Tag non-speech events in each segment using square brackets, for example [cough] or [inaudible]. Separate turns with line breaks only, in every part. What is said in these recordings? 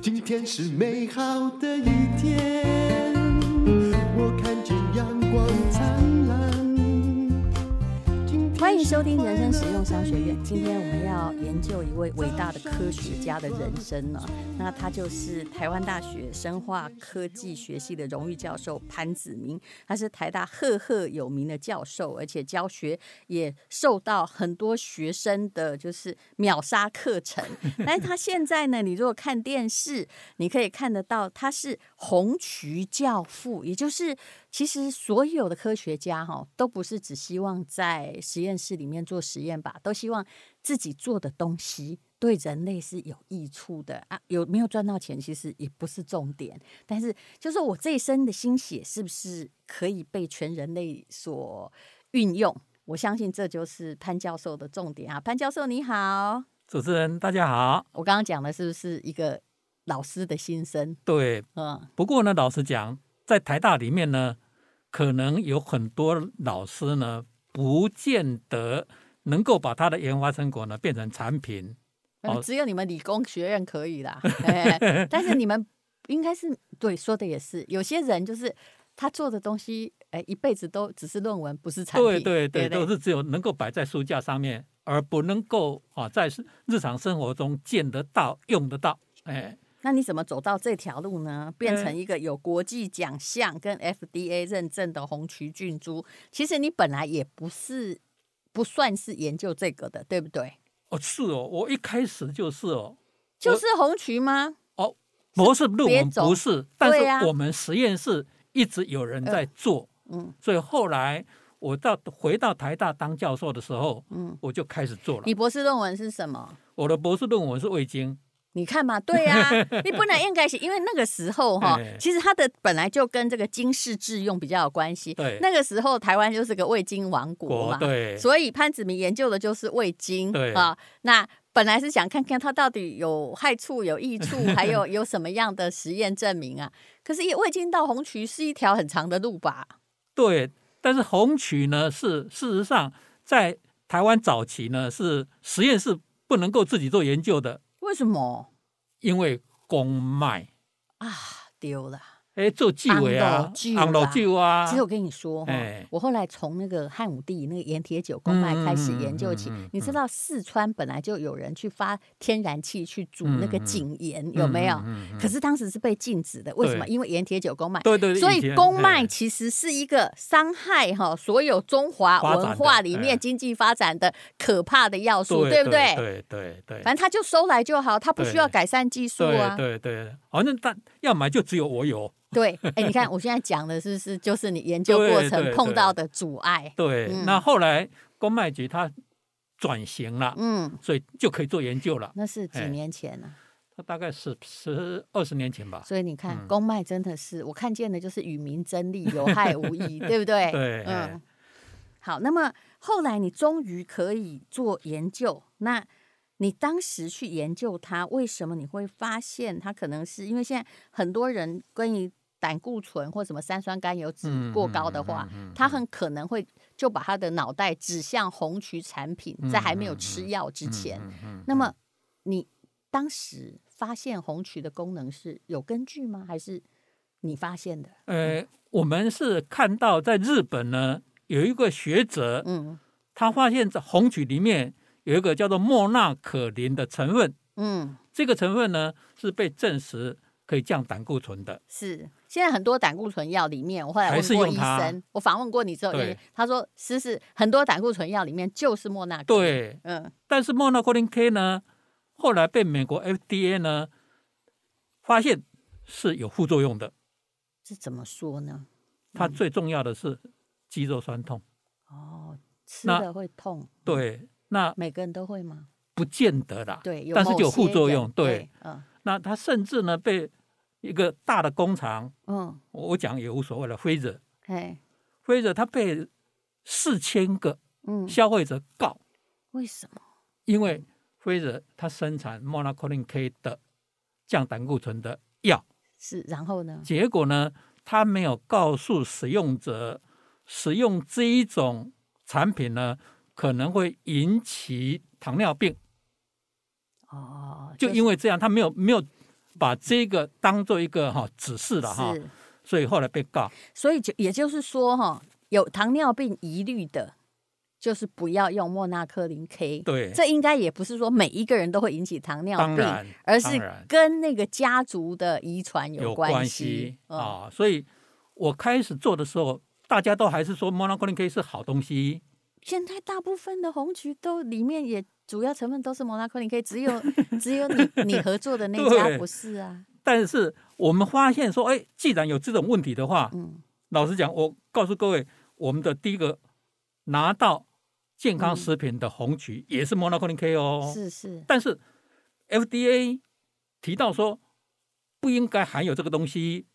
今天是美好的一天，我看见阳光灿烂。
欢迎收听人生实用商学院。今天我们要研究一位伟大的科学家的人生呢。那他就是台湾大学生化科技学系的荣誉教授潘子明。他是台大赫赫有名的教授，而且教学也受到很多学生的就是秒杀课程。但是他现在呢，你如果看电视，你可以看得到他是红渠教父，也就是其实所有的科学家哈，都不是只希望在实验室里面做实验吧，都希望自己做的东西对人类是有益处的啊。有没有赚到钱，其实也不是重点，但是就是我这一生的心血是不是可以被全人类所运用？我相信这就是潘教授的重点啊。潘教授你好，
主持人大家好。
我刚刚讲的是不是一个老师的心声？
对，嗯。不过呢，老实讲，在台大里面呢，可能有很多老师呢。不见得能够把他的研发成果呢变成产品，
哦，只有你们理工学院可以啦。哎、[laughs] 但是你们应该是对说的也是，有些人就是他做的东西，哎，一辈子都只是论文，不是产品。
对对对，对对都是只有能够摆在书架上面，而不能够啊在日常生活中见得到、用得到。哎。
那你怎么走到这条路呢？变成一个有国际奖项跟 FDA 认证的红曲菌株？其实你本来也不是不算是研究这个的，对不对？
哦，是哦，我一开始就是哦，
就是红曲吗？
哦，博士论文不是，但是我们实验室一直有人在做，嗯，所以后来我到回到台大当教授的时候，嗯，我就开始做了。
你博士论文是什么？
我的博士论文是味精。
你看嘛，对呀、啊，你不能应该是，因为那个时候哈，其实它的本来就跟这个经世致用比较有关系。对，那个时候台湾就是个味精王国嘛，对，所以潘子明研究的就是味精。对啊，那本来是想看看它到底有害处、有益处，还有 [laughs] 有什么样的实验证明啊？可是味精到红曲是一条很长的路吧？
对，但是红曲呢，是事实上在台湾早期呢，是实验室不能够自己做研究的。
为什么？
因为公卖
啊，丢了。
哎，做鸡尾啊，红豆酒啊。
其实我跟你说哈，我后来从那个汉武帝那个盐铁酒公卖开始研究起。你知道四川本来就有人去发天然气去煮那个井盐，有没有？可是当时是被禁止的。为什么？因为盐铁酒公卖。对对。所以公卖其实是一个伤害哈所有中华文化里面经济发展的可怕的要素，对不对？对对对。反正他就收来就好，他不需要改善技术啊。
对对。反正他要买就只有我有。
对，哎，你看 [laughs] 我现在讲的是不是就是你研究过程碰到的阻
碍？对，那后来公卖局它转型了，嗯，所以就可以做研究了。
那是几年前呢？
它大概是十二十年前吧。
所以你看，公卖真的是我看见的就是与民争利，有害无益，[laughs] 对不对？对，嗯。好，那么后来你终于可以做研究，那你当时去研究它，为什么你会发现它可能是因为现在很多人关于胆固醇或什么三酸甘油酯过高的话，他很可能会就把他的脑袋指向红曲产品，在还没有吃药之前。那么你当时发现红曲的功能是有根据吗？还是你发现的？
呃，我们是看到在日本呢，有一个学者，嗯，他发现在红曲里面有一个叫做莫纳可林的成分，嗯，这个成分呢是被证实可以降胆固醇的，
是。现在很多胆固醇药里面，我后来问过医生，我访问过你之后，对他说，是是很多胆固醇药里面就是莫那克。
对，嗯，但是莫那克林 K 呢，后来被美国 FDA 呢发现是有副作用的。
是怎么说呢？
它最重要的是肌肉酸痛。
哦，吃了会痛。
对，那
每个人都会吗？
不见得啦。对，但是有副作用。对，嗯，那他甚至呢被。一个大的工厂，嗯，我讲也无所谓了。辉瑞，哎，辉瑞他被四千个消费者告，
为什么？
因为辉瑞他生产 Monacolin K 的降胆固醇的药，
是，然后呢？
结果呢，他没有告诉使用者，使用这一种产品呢，可能会引起糖尿病。
哦，
就因为这样，他没有没有把这个当做一个哈指示了哈，所以后来被告。
所以就也就是说哈，有糖尿病疑虑的，就是不要用莫纳克林 K。
对，
这应该也不是说每一个人都会引起糖尿病，而是跟那个家族的遗传有关系
啊。所以我开始做的时候，大家都还是说莫纳克林 K 是好东西。
现在大部分的红曲都里面也主要成分都是摩纳克林 K，只有 [laughs] 只有你你合作的那家不是啊。
但是我们发现说，哎，既然有这种问题的话，嗯，老实讲，我告诉各位，我们的第一个拿到健康食品的红曲也是摩纳克林 K 哦，
是是。
但是 FDA 提到说不应该含有这个东西，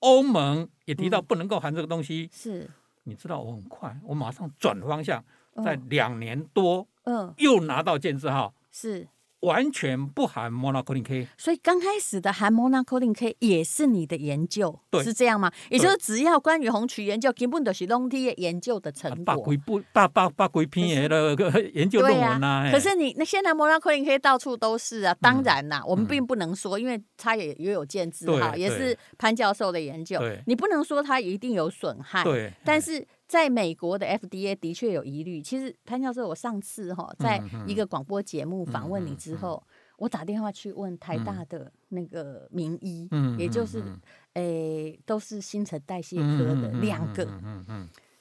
欧盟也提到不能够含这个东西，
是。
你知道我很快，我马上转方向，在两年多，嗯，又拿到建字号，
是。
完全不含 Monacolin K，
所以刚开始的含 Monacolin K 也是你的研究，
对，
是这样吗？也就是只要关于红曲研究，根本都是拢啲研究的成果，
八几部、八八八几篇的研究论文呐、啊。
可是你那现在 Monacolin K 到处都是啊，当然啦，嗯、我们并不能说，因为它也也有建字号，也是潘教授的研究，你不能说它一定有损害，
对，
但是。在美国的 FDA 的确有疑虑。其实潘教授，我上次哈在一个广播节目访问你之后，我打电话去问台大的那个名医，也就是诶都是新陈代谢科的两个，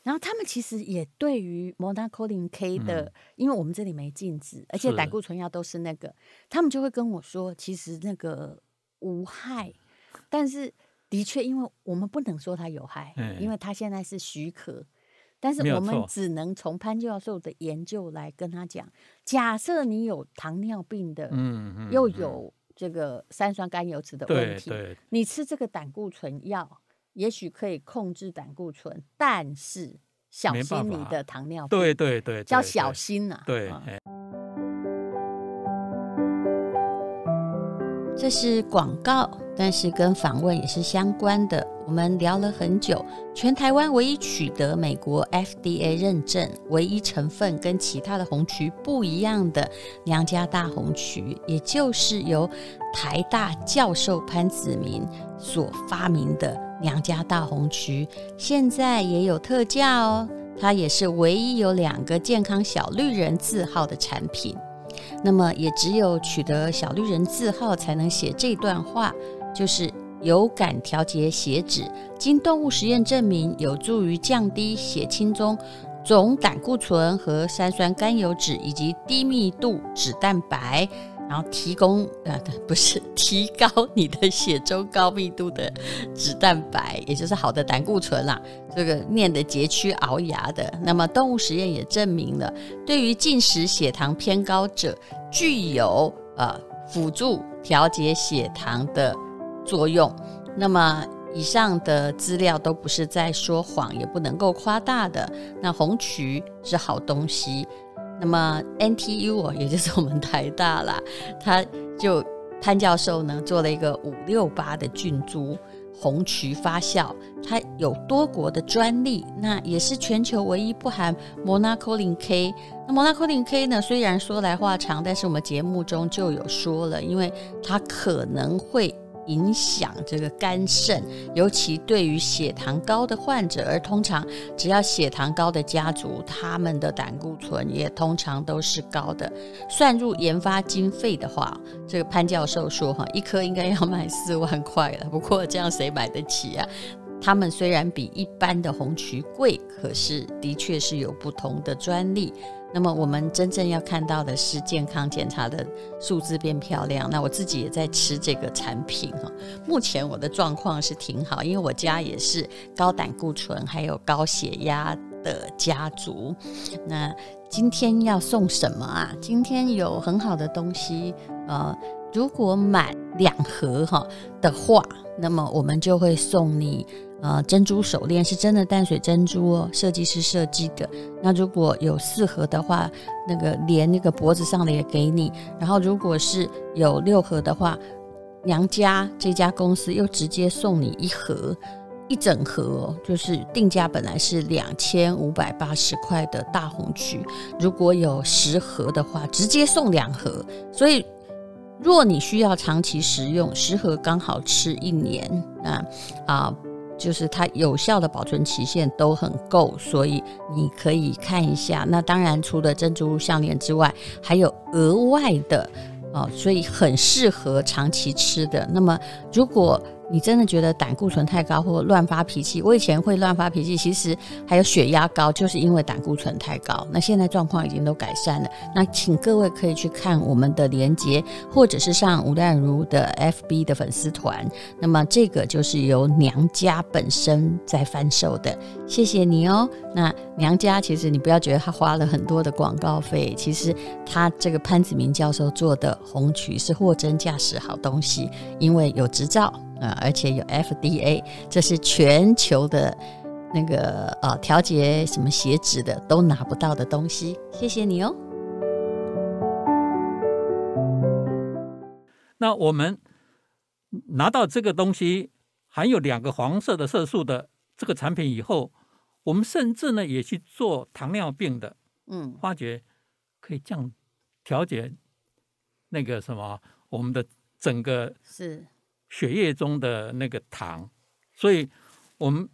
然后他们其实也对于 Monacolin K 的，因为我们这里没禁止，而且胆固醇药都是那个，他们就会跟我说，其实那个无害，但是的确，因为我们不能说它有害，因为它现在是许可。但是我们只能从潘教授的研究来跟他讲，假设你有糖尿病的，嗯嗯，又有这个三酸甘油酯的问题，你吃这个胆固醇药，也许可以控制胆固醇，但是小心你的糖尿病，
对对对，
叫小心呐，
对。
这是广告，但是跟访问也是相关的。我们聊了很久，全台湾唯一取得美国 FDA 认证、唯一成分跟其他的红曲不一样的娘家大红曲，也就是由台大教授潘子铭所发明的娘家大红曲，现在也有特价哦。它也是唯一有两个健康小绿人字号的产品。那么也只有取得小绿人字号，才能写这段话，就是有感调节血脂，经动物实验证明有助于降低血清中总胆固醇和三酸甘油脂以及低密度脂蛋白。然后提供呃，不是提高你的血中高密度的脂蛋白，也就是好的胆固醇啦。这个念的佶屈聱牙的。那么动物实验也证明了，对于进食血糖偏高者，具有呃辅助调节血糖的作用。那么以上的资料都不是在说谎，也不能够夸大的。那红曲是好东西。那么 NTU 也就是我们台大啦，他就潘教授呢做了一个五六八的菌株红曲发酵，它有多国的专利，那也是全球唯一不含 Monacolin K。那 Monacolin K 呢，虽然说来话长，但是我们节目中就有说了，因为它可能会。影响这个肝肾，尤其对于血糖高的患者，而通常只要血糖高的家族，他们的胆固醇也通常都是高的。算入研发经费的话，这个潘教授说哈，一颗应该要卖四万块了。不过这样谁买得起啊？他们虽然比一般的红曲贵，可是的确是有不同的专利。那么我们真正要看到的是健康检查的数字变漂亮。那我自己也在吃这个产品哈，目前我的状况是挺好，因为我家也是高胆固醇还有高血压的家族。那今天要送什么啊？今天有很好的东西，呃，如果买两盒哈的话，那么我们就会送你。呃，珍珠手链是真的淡水珍珠哦，设计师设计的。那如果有四盒的话，那个连那个脖子上的也给你。然后如果是有六盒的话，娘家这家公司又直接送你一盒。一整盒，就是定价本来是两千五百八十块的大红曲，如果有十盒的话，直接送两盒。所以，若你需要长期食用，十盒刚好吃一年啊啊，就是它有效的保存期限都很够，所以你可以看一下。那当然，除了珍珠项链之外，还有额外的哦，所以很适合长期吃的。那么，如果你真的觉得胆固醇太高或乱发脾气？我以前会乱发脾气，其实还有血压高，就是因为胆固醇太高。那现在状况已经都改善了。那请各位可以去看我们的连接，或者是上吴淡如的 FB 的粉丝团。那么这个就是由娘家本身在贩售的，谢谢你哦。那娘家其实你不要觉得他花了很多的广告费，其实他这个潘子明教授做的红曲是货真价实好东西，因为有执照。啊，而且有 FDA，这是全球的那个啊调节什么血脂的都拿不到的东西。谢谢你哦。
那我们拿到这个东西含有两个黄色的色素的这个产品以后，我们甚至呢也去做糖尿病的，嗯，发觉可以降调节那个什么我们的整个
是。
血液中的那个糖，所以我们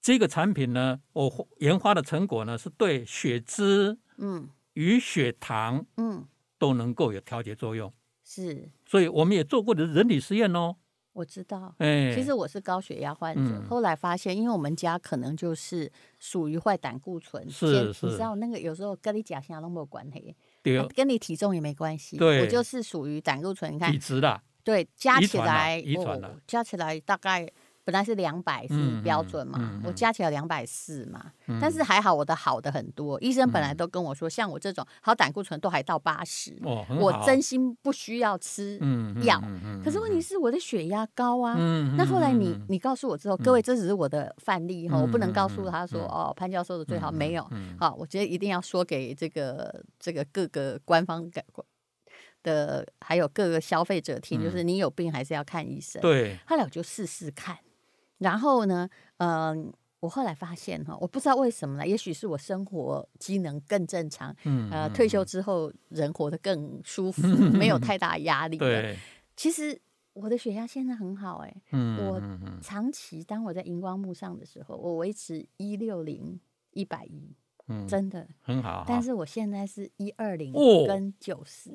这个产品呢，我研发的成果呢，是对血脂、嗯，与血糖，嗯，都能够有调节作用。
是，
所以我们也做过的人体实验哦。
我知道，哎，其实我是高血压患者，嗯、后来发现，因为我们家可能就是属于坏胆固醇，
是是，
你知道那个有时候跟你假象都没有关系，
对、
啊，跟你体重也没关系，
对，
我就是属于胆固醇，你看
体质的。
对，加起来，
遗传的，
哦，加起来大概本来是两百是标准嘛，嗯嗯嗯、我加起来两百四嘛，嗯、但是还好我的好的很多，医生本来都跟我说，嗯、像我这种好胆固醇都还到八十，哦，我真心不需要吃药，可是问题是我的血压高啊，嗯、那后来你你告诉我之后，嗯、各位这只是我的范例哈，嗯、我不能告诉他说、嗯、哦潘教授的最好、嗯、没有，嗯、好，我觉得一定要说给这个这个各个官方的还有各个消费者听，就是你有病还是要看医生。
对，
后来我就试试看，然后呢，嗯，我后来发现哈，我不知道为什么呢，也许是我生活机能更正常，嗯，呃，退休之后人活得更舒服，没有太 [laughs] 大压力。对，其实我的血压现在很好，哎，嗯，我长期当我在荧光幕上的时候，我维持一六零一百一。嗯，真的
很好，
但是我现在是一二零跟九十，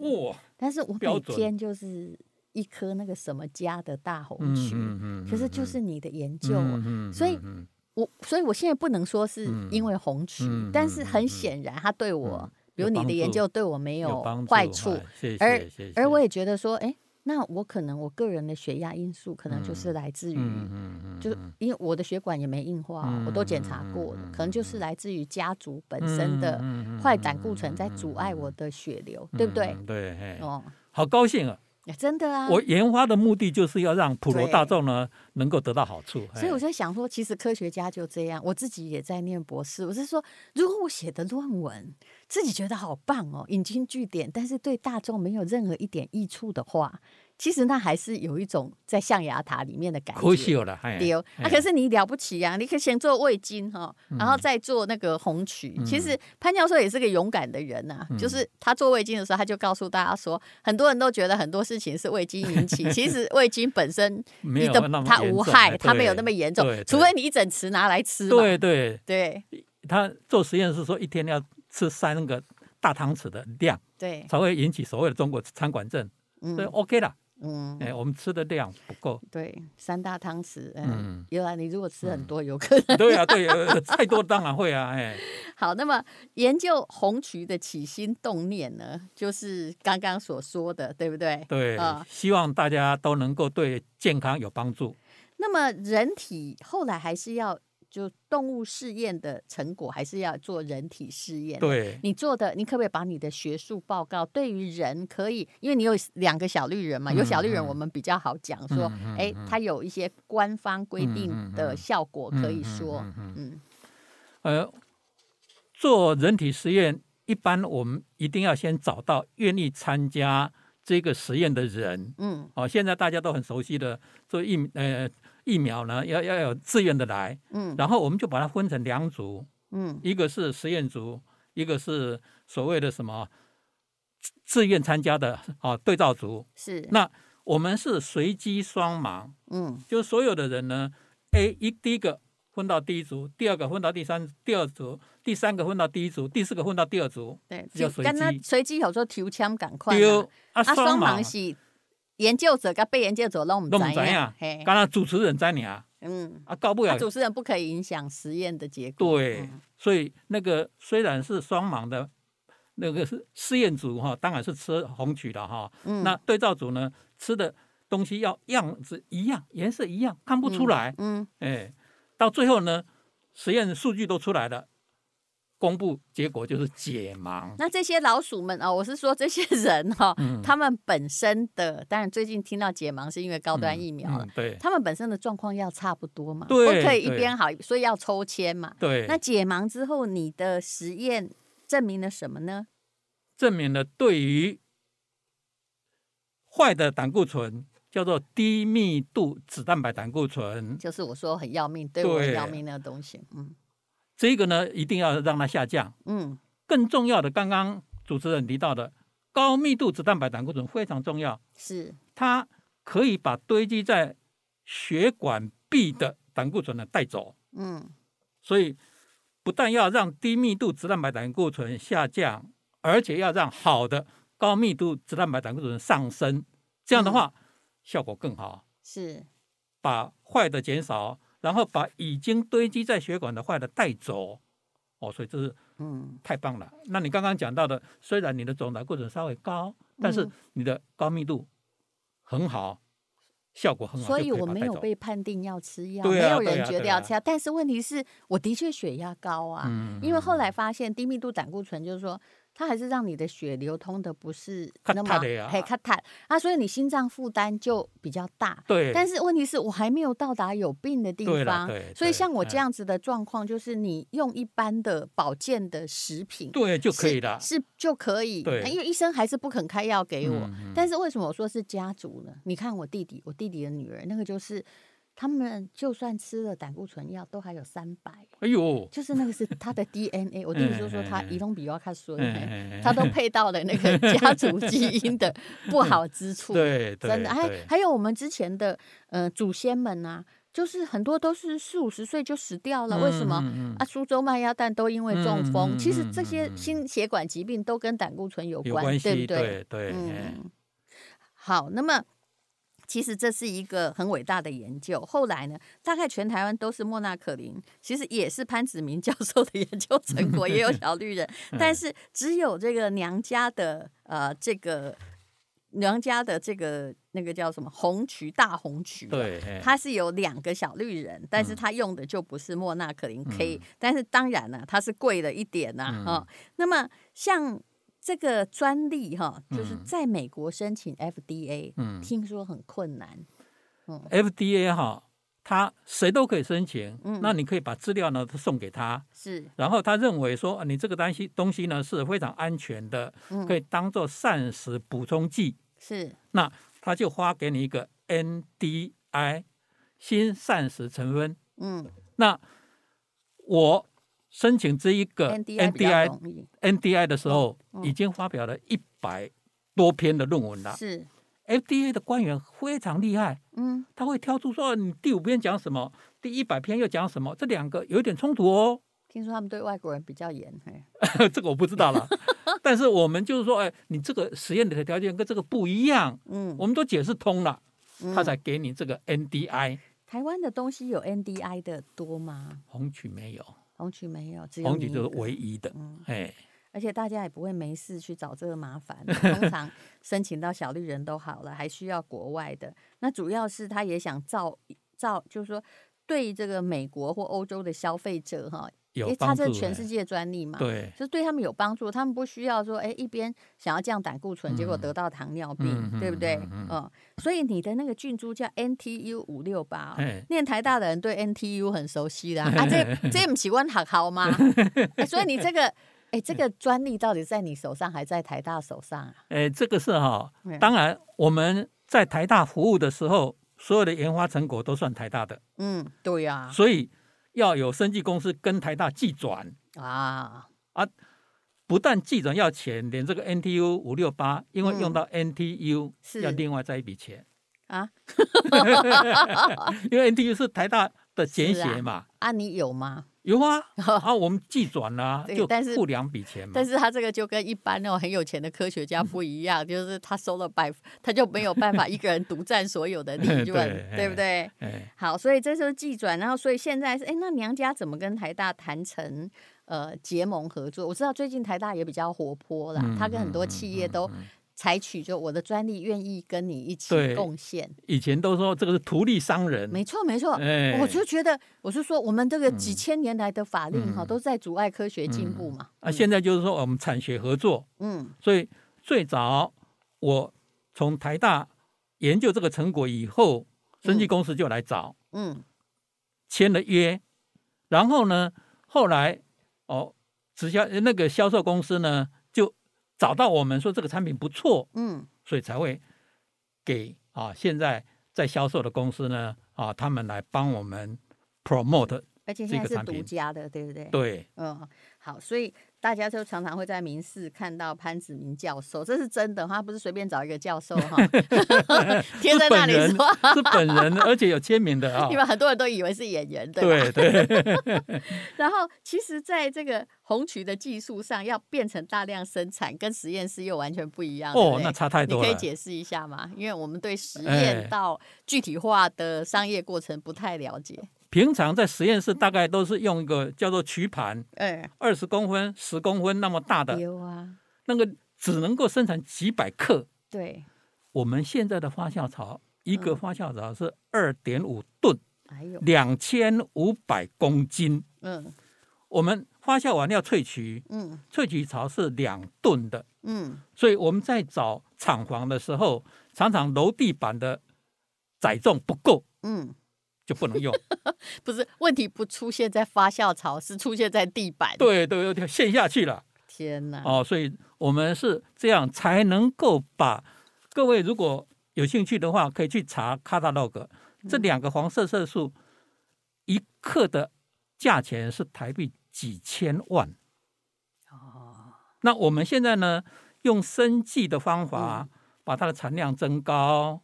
但是我每天就是一颗那个什么家的大红曲，可是就是你的研究，所以我所以我现在不能说是因为红曲，但是很显然它对我，比如你的研究对我没有坏处，而而我也觉得说，哎。那我可能我个人的血压因素可能就是来自于，就因为我的血管也没硬化，我都检查过了，可能就是来自于家族本身的坏胆固醇在阻碍我的血流，对不对？
对，哦，好高兴啊！
真的啊！
我研发的目的就是要让普罗大众呢能够得到好处，
所以我在想说，其实科学家就这样，我自己也在念博士，我是说，如果我写的论文自己觉得好棒哦，引经据典，但是对大众没有任何一点益处的话。其实那还是有一种在象牙塔里面的感觉。
可惜了，
对啊，可是你了不起呀！你可以先做胃镜哈，然后再做那个红曲。其实潘教授也是个勇敢的人呐，就是他做胃镜的时候，他就告诉大家说，很多人都觉得很多事情是胃镜引起，[laughs] 其实胃镜本身你的它无害，它没有那么严重，除非你一整匙拿来吃。
对对
对，
他做实验是说一天要吃三个大汤匙的量，对，才会引起所谓的中国餐馆症，所以 OK 了。嗯，哎，我们吃的量不够。
对，三大汤匙，嗯，原来你如果吃很多，有可能。
对啊，对啊，太多当然会啊，哎。[laughs]
好，那么研究红曲的起心动念呢，就是刚刚所说的，对不对？
对啊，希望大家都能够对健康有帮助。
那么人体后来还是要。就动物试验的成果，还是要做人体试验。
对，
你做的，你可不可以把你的学术报告对于人可以？因为你有两个小绿人嘛，有小绿人，我们比较好讲说，哎，它有一些官方规定的效果可以说，嗯，
呃，做人体实验，一般我们一定要先找到愿意参加这个实验的人。嗯，哦，现在大家都很熟悉的做疫呃。疫苗呢，要要有自愿的来，嗯，然后我们就把它分成两组，嗯，一个是实验组，一个是所谓的什么自愿参加的啊对照组，
是。
那我们是随机双盲，嗯，就所有的人呢，A 一第一个分到第一组，第二个分到第三第二组，第三个分到第一组，第四个分到第二组，
对，
就随机。
随机有时候抽签赶快嘛，啊，双盲是。研究者跟被研究者都不知道，
嘿，刚刚主持人在你啊，嗯，啊，搞不了，
主持人不可以影响实验的结果。
对，嗯、所以那个虽然是双盲的，那个是试验组哈，当然是吃红曲的哈，嗯、那对照组呢，吃的东西要样子一样，颜色一样，看不出来，嗯，哎、嗯，到最后呢，实验数据都出来了。公布结果就是解盲。
那这些老鼠们啊、哦，我是说这些人哈、哦，嗯、他们本身的，当然最近听到解盲是因为高端疫苗了，嗯嗯、对，他们本身的状况要差不多嘛，
对，
不可以一边好，所以要抽签嘛，
对。
那解盲之后，你的实验证明了什么呢？
证明了对于坏的胆固醇叫做低密度脂蛋白胆固醇，
就是我说很要命，对我很要命那个东西，嗯。
这个呢，一定要让它下降。嗯，更重要的，刚刚主持人提到的高密度脂蛋白胆固醇非常重要。
是，
它可以把堆积在血管壁的胆固醇呢带走。嗯，所以不但要让低密度脂蛋白胆固醇下降，而且要让好的高密度脂蛋白胆固醇上升。这样的话，嗯、效果更好。
是，
把坏的减少。然后把已经堆积在血管的坏的带走，哦，所以这是嗯太棒了。那你刚刚讲到的，虽然你的总胆固醇稍微高，但是你的高密度很好，效果很好。
所以我没有被判定要吃药，没有人觉得要吃药。但是问题是我的确血压高啊，因为后来发现低密度胆固醇就是说。它还是让你的血流通的不是那么很卡坦啊，所以你心脏负担就比较大。
对，
但是问题是我还没有到达有病的地方，所以像我这样子的状况，就是你用一般的保健的食品，
对就可以了，
是就可以。对，因为医生还是不肯开药给我。但是为什么我说是家族呢？你看我弟弟，我弟弟的女儿，那个就是。他们就算吃了胆固醇药，都还有三百。
哎呦，
就是那个是他的 DNA。我 [laughs] 弟弟就说他移动比我卡说，他都配到了那个 [laughs] 家族基因的不好之处。
对，
真的。还还有我们之前的呃祖先们啊，就是很多都是四五十岁就死掉了。为什么啊？苏州卖鸭蛋都因为中风。其实这些心血管疾病都跟胆固醇有关，对不对？
对，嗯。
好，那么。其实这是一个很伟大的研究。后来呢，大概全台湾都是莫纳可林，其实也是潘子明 [laughs] 教授的研究成果，也有小绿人，[laughs] 但是只有这个娘家的呃，这个娘家的这个那个叫什么红曲大红曲，
对，
它是有两个小绿人，但是它用的就不是莫纳可林 K，、嗯、但是当然了，它是贵了一点呐、啊，哈、嗯哦。那么像。这个专利哈，就是在美国申请 FDA，嗯，听说很困难。
嗯，FDA 哈，他谁都可以申请，嗯，那你可以把资料呢都送给他，
是，然
后他认为说你这个东西东西呢是非常安全的，可以当做膳食补充剂，
是，
那他就发给你一个 NDI 新膳食成分，嗯，那我。申请这一个 NDI NDI 的时候，已经发表了一百多篇的论文了。
是
FDA 的官员非常厉害，嗯，他会挑出说你第五篇讲什么，第一百篇又讲什么，这两个有点冲突哦。
听说他们对外国人比较严，[laughs]
这个我不知道了。[laughs] 但是我们就是说，哎，你这个实验的条件跟这个不一样，嗯，我们都解释通了，他才给你这个 NDI。
台湾的东西有 NDI 的多吗？
红曲没有。
红曲没有，只有
红曲就是唯一的，嗯，哎，
而且大家也不会没事去找这个麻烦，[laughs] 通常申请到小绿人都好了，还需要国外的。那主要是他也想造造，就是说对这个美国或欧洲的消费者哈。因为它是全世界专利嘛，
对，
就是对他们有帮助，他们不需要说，哎，一边想要降胆固醇，结果得到糖尿病，对不对？嗯，所以你的那个菌株叫 NTU 五六八，念台大的人对 NTU 很熟悉的 [laughs] 啊，这这不喜欢好好吗？所以你这个，哎，这个专利到底在你手上，还在台大手上啊？
哎，这个是哈，当然我们在台大服务的时候，所有的研发成果都算台大的。
嗯，对呀、啊。
所以要有生技公司跟台大寄转。
啊。
啊，不但寄转要钱，连这个 NTU 五六八，因为用到 NTU、嗯、要另外再一笔钱。啊，[laughs] 因为 NTU 是台大的简写嘛。
啊，啊你有吗？
有啊，[laughs] 啊，我们计转了，就付两笔钱嘛。
但是他这个就跟一般那种很有钱的科学家不一样，嗯、[laughs] 就是他收了百，他就没有办法 [laughs] 一个人独占所有的利润，对，不对？好，所以这是计转，然后所以现在是，哎，那娘家怎么跟台大谈成呃结盟合作？我知道最近台大也比较活泼啦，他、嗯、跟很多企业都。采取就我的专利，愿意跟你一起贡献。
以前都说这个是图利商人，
没错没错。欸、我就觉得，我是说，我们这个几千年来的法令哈，嗯、都在阻碍科学进步嘛。
嗯、啊，现在就是说我们产学合作，嗯，所以最早我从台大研究这个成果以后，生技公司就来找，嗯，签了约，然后呢，后来哦，直销那个销售公司呢。找到我们说这个产品不错，嗯，所以才会给啊现在在销售的公司呢啊他们来帮我们 promote，
而且现在是独家的，对不对？
对，
嗯，好，所以。大家就常常会在民视看到潘子明教授，这是真的，他不是随便找一个教授哈，[laughs] 贴在那里说
是本人，而且有签名的啊。
因为很多人都以为是演员，对
对。[laughs]
然后，其实在这个红曲的技术上，要变成大量生产，跟实验室又完全不一样。
哦，那差太多了。
你可以解释一下吗？因为我们对实验到具体化的商业过程不太了解。
平常在实验室大概都是用一个叫做曲盘，哎，二十公分、十公分那么大的，
有啊，
那个只能够生产几百克。
对，
我们现在的发酵槽，一个发酵槽是二点五吨，哎呦，两千五百公斤。嗯，我们发酵完要萃取，嗯，萃取槽是两吨的，嗯，所以我们在找厂房的时候，常常楼地板的载重不够，嗯。就不能用，[laughs]
不是问题不出现在发酵槽，是出现在地板。
对对对，陷下去了。
天哪！
哦，所以我们是这样才能够把各位如果有兴趣的话，可以去查 catalog。这两个黄色色素一克的价钱是台币几千万。哦，那我们现在呢，用生技的方法把它的产量增高。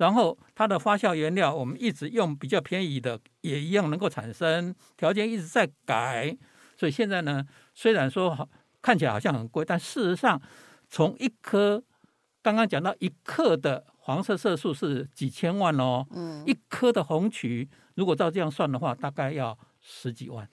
然后它的发酵原料，我们一直用比较便宜的，也一样能够产生。条件一直在改，所以现在呢，虽然说好看起来好像很贵，但事实上，从一颗刚刚讲到一克的黄色色素是几千万哦，嗯，一颗的红曲，如果照这样算的话，大概要十几万。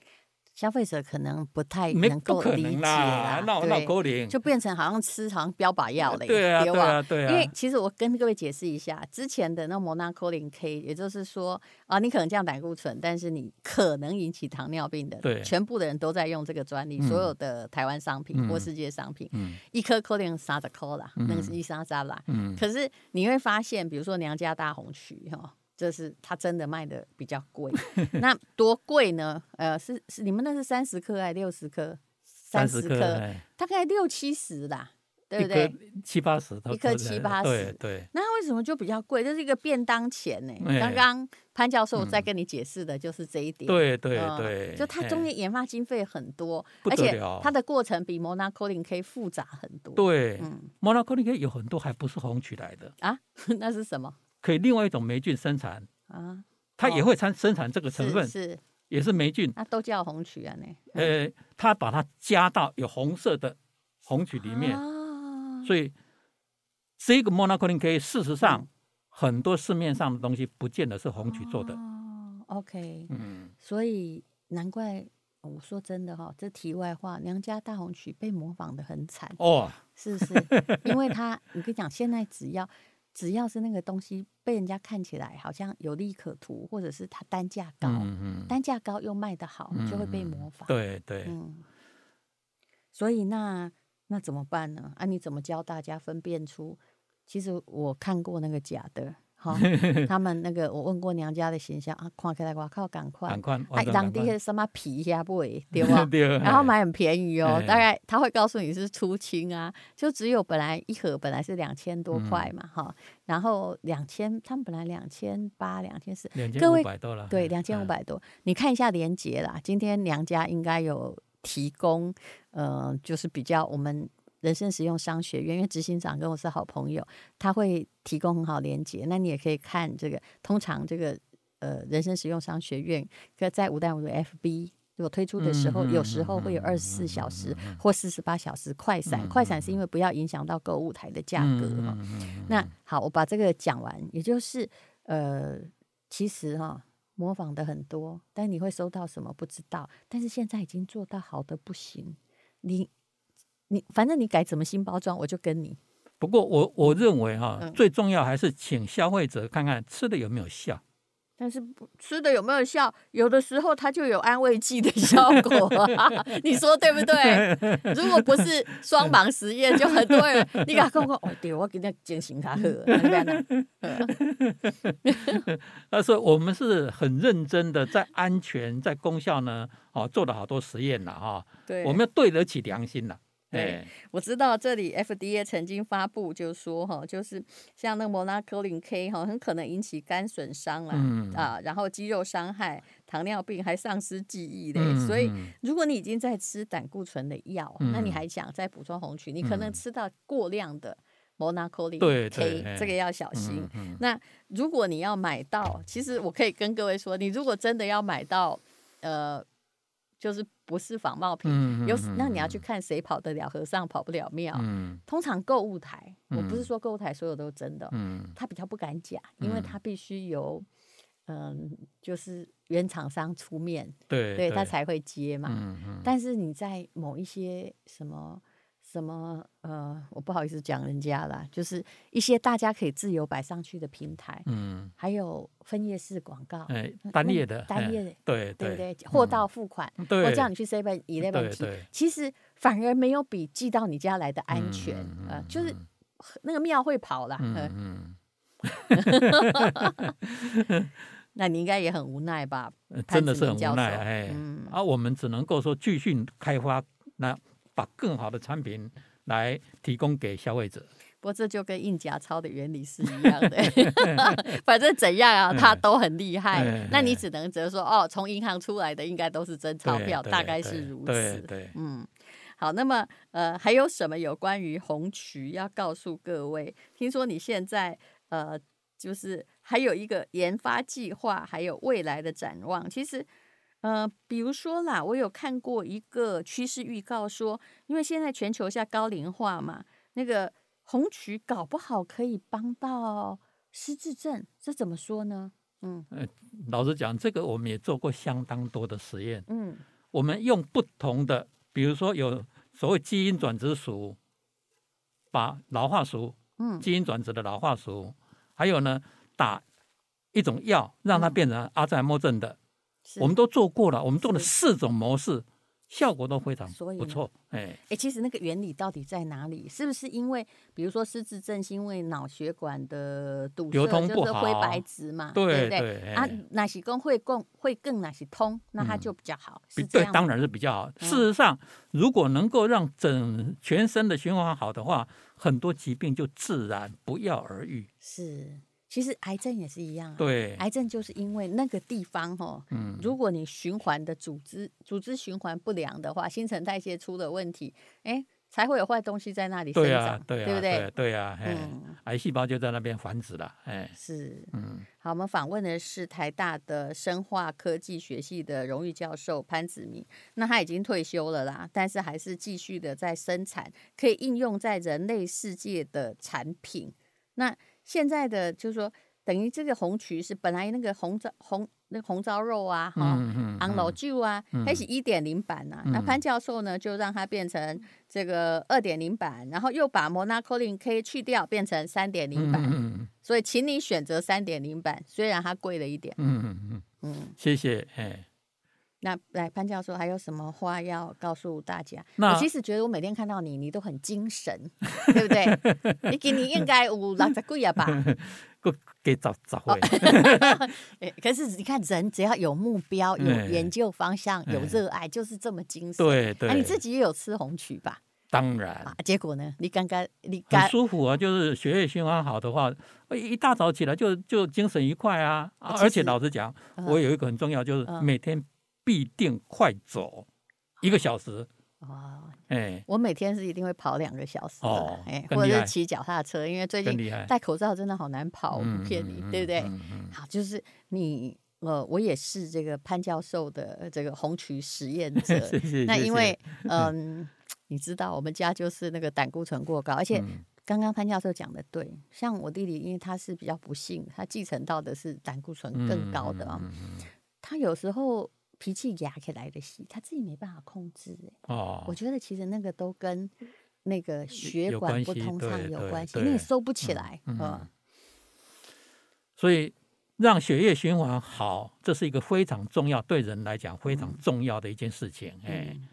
消费者可能不太能够理解啦，
对，
就变成好像吃好像标靶药了，
对啊，对啊，对啊。
因为其实我跟各位解释一下，之前的那 Monacolin K，也就是说啊，你可能降胆固醇，但是你可能引起糖尿病的，对，全部的人都在用这个专利，所有的台湾商品或世界商品，一颗 Colin 沙子扣啦，那个是一沙沙啦，嗯，可是你会发现，比如说娘家大红曲哈。这是它真的卖的比较贵，[laughs] 那多贵呢？呃，是是你们那是三十颗还是六十颗？三十颗，大概六七十啦，对不对？
七八十，
一颗七八十，
对对。
那为什么就比较贵？这是一个便当钱呢。刚刚潘教授在跟你解释的就是这一点。
对对对，
就它中间研发经费很多，而且它的过程比 Monacolin K 复杂很多。
对，Monacolin K 有很多还不是红曲来的
啊？[laughs] 那是什么？
可以另外一种霉菌生产。啊，它也会产生产这个成分，
是
也是霉菌，
那都叫红曲啊呢。
呃，它把它加到有红色的红曲里面，所以这个 Monacolin K 事实上很多市面上的东西不见得是红曲做的。
哦，OK，嗯，所以难怪我说真的哈，这题外话，娘家大红曲被模仿的很惨。哦，是不是？因为它，[laughs] 你跟你讲，现在只要。只要是那个东西被人家看起来好像有利可图，或者是它单价高，嗯嗯、单价高又卖得好，嗯、就会被模仿。
对对，
嗯。所以那那怎么办呢？啊，你怎么教大家分辨出？其实我看过那个假的，哈，[laughs] 他们那个我问过娘家的形象啊，看起来我靠赶快，
赶快，
啊，当地的什么皮呀不 [laughs] 对吧？然后买很便宜哦，大概他会告诉你是出清啊，就只有本来一盒本来是两千多块嘛哈，然后两千他们本来两千八两千四，各位对两千五百多，你看一下连结啦，今天娘家应该有提供，呃，就是比较我们。人生实用商学院，因为执行长跟我是好朋友，他会提供很好连接。那你也可以看这个，通常这个呃人生实用商学院，在五代五的 FB 如果推出的时候，有时候会有二十四小时或四十八小时快闪。快闪是因为不要影响到购物台的价格哈。那好，我把这个讲完，也就是呃，其实哈模仿的很多，但你会收到什么不知道。但是现在已经做到好的不行，你。你反正你改怎么新包装，我就跟你。
不过我我认为哈，嗯、最重要还是请消费者看看吃的有没有效。
但是吃的有没有效，有的时候它就有安慰剂的效果啊，[laughs] 你说对不对？如果不是双盲实验，就很多人你敢看看哦，对，我给你进行他喝。
他说 [laughs] 我们是很认真的，在安全、在功效呢，哦，做了好多实验了哈。对，我们要对得起良心了。对，
我知道这里 FDA 曾经发布就说哈，就是像那个 Monacolin K 哈，很可能引起肝损伤啦，嗯、啊，然后肌肉伤害、糖尿病还丧失记忆的。嗯、所以如果你已经在吃胆固醇的药，嗯、那你还想再补充红曲，你可能吃到过量的 Monacolin K，这个要小心。嗯嗯、那如果你要买到，其实我可以跟各位说，你如果真的要买到，呃。就是不是仿冒品，有那你要去看谁跑得了和尚跑不了庙。通常购物台，我不是说购物台所有都是真的，他比较不敢假，因为他必须由嗯，就是原厂商出面，对，对他才会接嘛。但是你在某一些什么。什么呃，我不好意思讲人家啦，就是一些大家可以自由摆上去的平台，嗯，还有分页式广告，哎，单页的，单页的，对对对，货到付款，我叫你去 seven eleven 提，其实反而没有比寄到你家来的安全，呃，就是那个庙会跑了，嗯嗯，[laughs] 那你应该也很无奈吧？
真的是很无奈，哎，而我们只能够说继续开发那。把更好的产品来提供给消费者。
不过这就跟印假钞的原理是一样的，[laughs] 反正怎样啊，它都很厉害。那你只能只能说，哦，从银行出来的应该都是真钞票，大概是如此。对对，嗯，好，那么呃，还有什么有关于红曲要告诉各位？听说你现在呃，就是还有一个研发计划，还有未来的展望。其实。呃，比如说啦，我有看过一个趋势预告说，因为现在全球下高龄化嘛，那个红曲搞不好可以帮到失智症，这怎么说呢？嗯，呃，
老实讲，这个我们也做过相当多的实验。嗯，我们用不同的，比如说有所谓基因转殖鼠，把老化鼠，嗯，基因转殖的老化鼠，还有呢，打一种药让它变成阿兹海默症的。是我们都做过了，我们做了四种模式，效果都非常不错。哎哎，
其实那个原理到底在哪里？是不是因为，比如说失智症，是因为脑血管的堵塞，就是灰白质嘛？对对啊，哪些更会更会更哪些通，那它就比较好。
嗯、对，当然是比较好。嗯、事实上，如果能够让整全身的循环好的话，很多疾病就自然不药而愈。
是。其实癌症也是一样啊，
对，
癌症就是因为那个地方哈，嗯，如果你循环的组织组织循环不良的话，新陈代谢出了问题，哎，才会有坏东西在那里生长，对不对？
对呀，嗯，癌细胞就在那边繁殖了，哎，
是，嗯，好，我们访问的是台大的生化科技学系的荣誉教授潘子明，那他已经退休了啦，但是还是继续的在生产可以应用在人类世界的产品，那。现在的就是说，等于这个红曲是本来那个红糟红那个红烧肉啊，哈、嗯，红卤酒啊，它是一点零版呐、那潘教授呢，就让它变成这个二点零版，然后又把 Monacolin K 去掉，变成三点零版。嗯、所以，请你选择三点零版，虽然它贵了一点。嗯嗯
嗯嗯，谢谢，哎。
那来潘教授还有什么话要告诉大家？那我其实觉得我每天看到你，你都很精神，对不对？你今年应该五六十几了吧？[laughs]
给找找回。
可是你看，人只要有目标、有研究方向、有热爱，就是这么精神。
对对。
那你自己也有吃红曲吧？
当然。
结果呢？你刚刚你
很舒服啊，就是血液循环好的话，一大早起来就就精神愉快啊。而且老实讲，我有一个很重要，就是每天必定快走一个小时。
哦，哎，我每天是一定会跑两个小时的，哎，或者是骑脚踏车，因为最近戴口罩真的好难跑，我不骗你，对不对？好，就是你，呃，我也是这个潘教授的这个红曲实验者。[laughs] 那因为，嗯，[laughs] 你知道我们家就是那个胆固醇过高，而且刚刚潘教授讲的对，像我弟弟，因为他是比较不幸，他继承到的是胆固醇更高的啊，他有时候。脾气压起来的戏，他自己没办法控制。哦，我觉得其实那个都跟那个血管不通畅有关系，你收不起来。嗯，嗯，
所以让血液循环好，这是一个非常重要，对人来讲非常重要的一件事情。哎，嗯，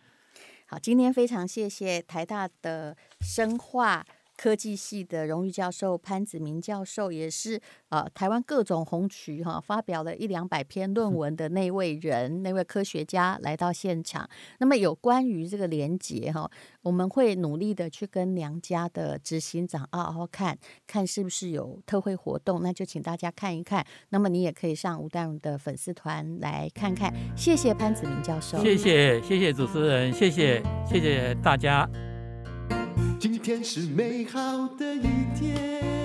好，今天非常谢谢台大的生化科技系的荣誉教授潘子明教授，也是呃台湾各种红曲哈发表了一两百篇论 [laughs] 文的那位人，那位科学家来到现场。那么有关于这个连结哈，我们会努力的去跟娘家的执行长好好看看是不是有特惠活动，那就请大家看一看。那么你也可以上吴淡如的粉丝团来看看。谢谢潘子明教授，
谢谢谢谢主持人，谢谢谢谢大家。
今天是美好的一天。